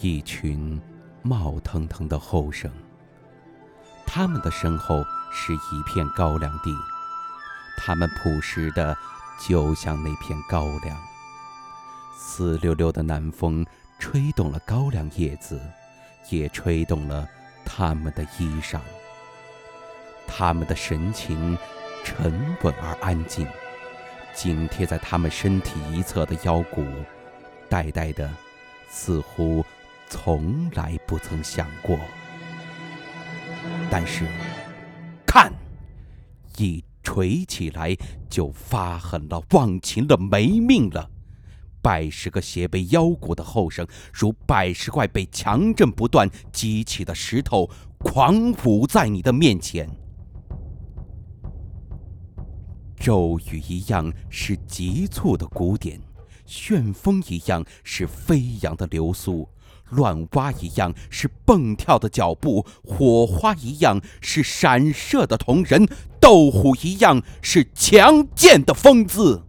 一群冒腾腾的后生。他们的身后是一片高粱地，他们朴实的，就像那片高粱。丝溜溜的南风吹动了高粱叶子，也吹动了他们的衣裳。他们的神情沉稳而安静，紧贴在他们身体一侧的腰骨，呆呆的，似乎从来不曾想过。但是，看，一锤起来就发狠了、忘情了、没命了。百十个斜背腰骨的后生，如百十块被强震不断激起的石头，狂舞在你的面前。骤雨一样是急促的鼓点，旋风一样是飞扬的流苏。乱蛙一样是蹦跳的脚步，火花一样是闪射的瞳仁，斗虎一样是强健的风姿。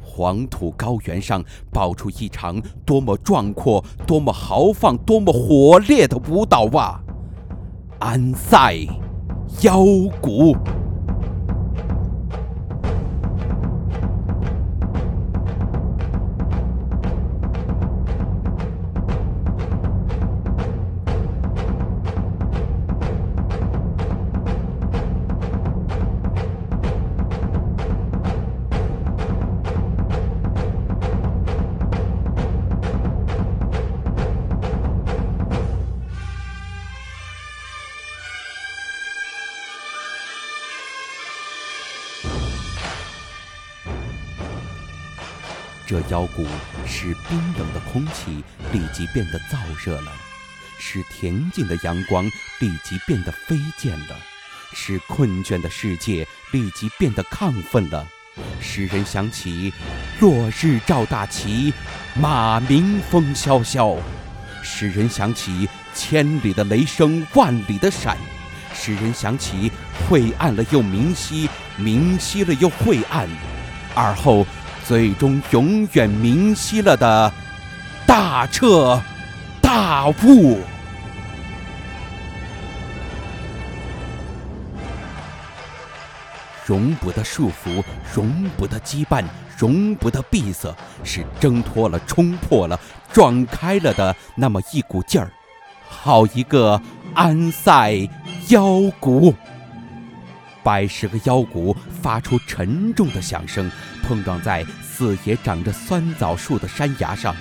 黄土高原上爆出一场多么壮阔、多么豪放、多么火烈的舞蹈啊！安塞腰鼓。这腰鼓使冰冷的空气立即变得燥热了，使恬静的阳光立即变得飞溅了，使困倦的世界立即变得亢奋了，使人想起落日照大旗，马鸣风萧萧，使人想起千里的雷声万里的闪，使人想起晦暗了又明晰，明晰了又晦暗，而后。最终永远明晰了的大彻大悟，容不得束缚，容不得羁绊，容不得闭塞，是挣脱了、冲破了、撞开了的那么一股劲儿，好一个安塞腰鼓！百十个腰鼓发出沉重的响声，碰撞在四野长着酸枣树的山崖上，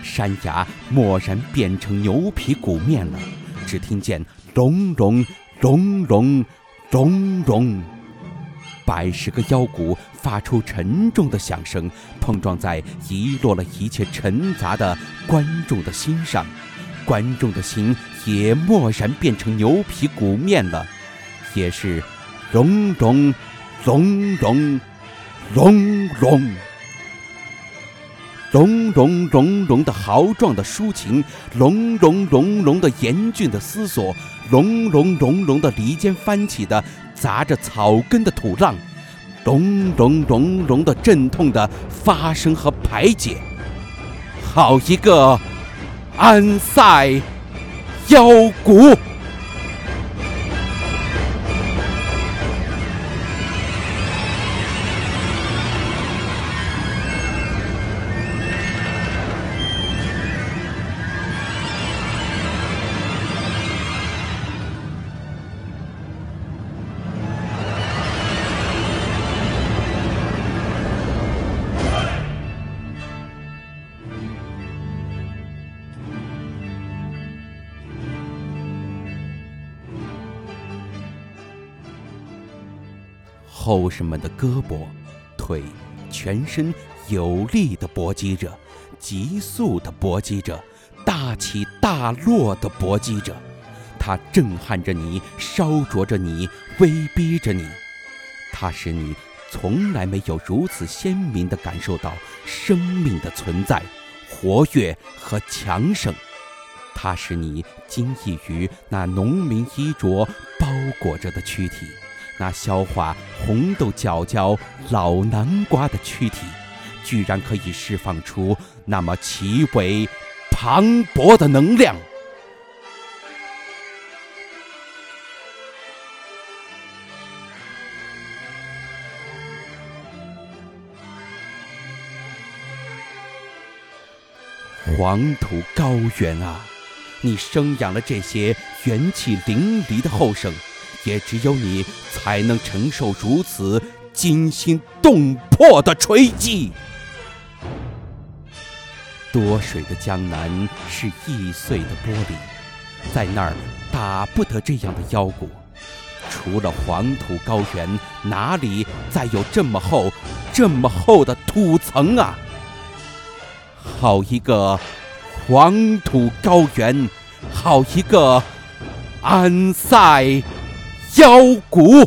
山崖蓦然变成牛皮鼓面了。只听见隆隆隆隆隆隆，百十个腰鼓发出沉重的响声，碰撞在遗落了一切尘杂的观众的心上，观众的心也蓦然变成牛皮鼓面了，也是。隆隆，隆隆，隆隆，隆隆隆隆的豪壮的抒情，隆隆隆隆的严峻的思索，隆隆隆隆的离间翻起的砸着草根的土浪，隆隆隆隆的阵痛的发生和排解，好一个安塞腰鼓！后生们的胳膊、腿、全身有力地搏击着，急速地搏击着，大起大落地搏击着。它震撼着你，烧灼着你，威逼着你。它使你从来没有如此鲜明地感受到生命的存在、活跃和强盛。它使你惊异于那农民衣着包裹着的躯体。那消化红豆角角老南瓜的躯体，居然可以释放出那么奇伟磅礴的能量。黄土高原啊，你生养了这些元气淋漓的后生，也只有你才能承受如此惊心动魄的锤击。多水的江南是易碎的玻璃，在那儿打不得这样的腰鼓。除了黄土高原，哪里再有这么厚、这么厚的土层啊？好一个黄土高原，好一个安塞腰骨。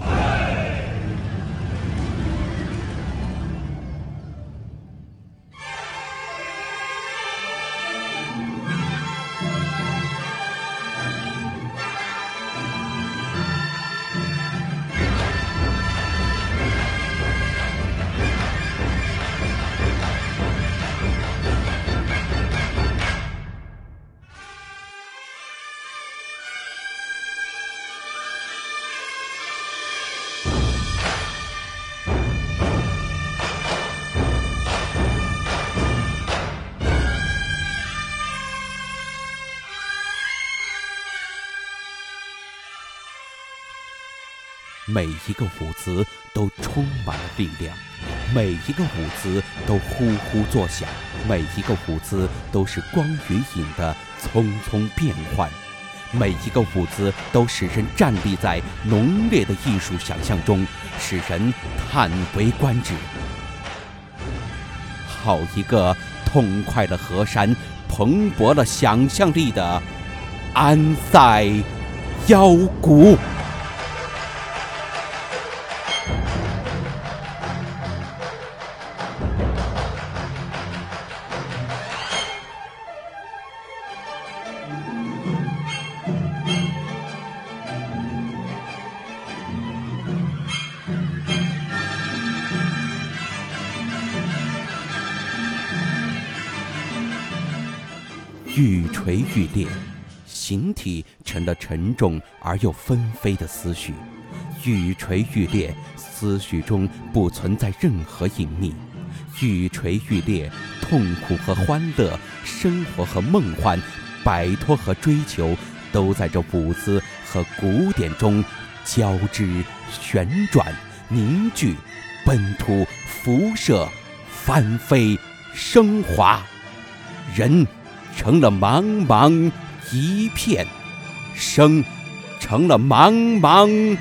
每一个舞姿都充满了力量，每一个舞姿都呼呼作响，每一个舞姿都是光与影的匆匆变换，每一个舞姿都使人站立在浓烈的艺术想象中，使人叹为观止。好一个痛快的河山、蓬勃了想象力的安塞腰鼓！愈锤愈裂，形体成了沉重而又纷飞的思绪。愈锤愈裂，思绪中不存在任何隐秘。愈锤愈裂，痛苦和欢乐，生活和梦幻，摆脱和追求，都在这舞姿和古典中交织、旋转、凝聚、奔突、辐射、翻飞、升华。人。成了茫茫一片，生成了茫茫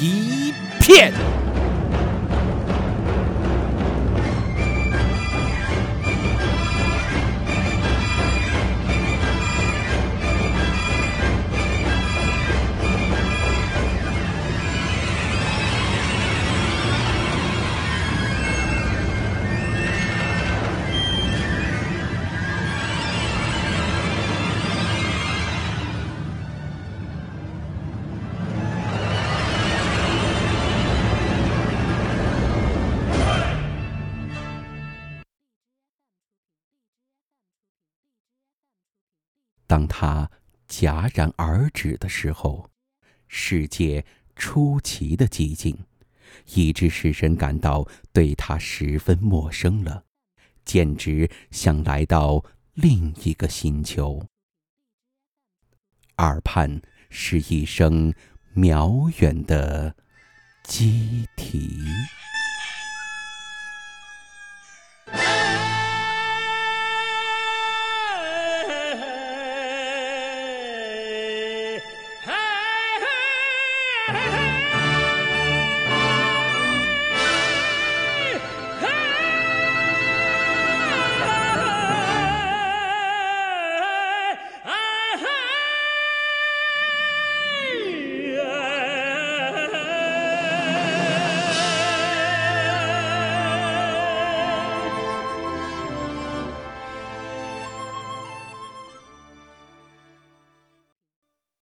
一片。当它戛然而止的时候，世界出奇的寂静，以致使人感到对它十分陌生了，简直像来到另一个星球。耳畔是一声渺远的鸡啼。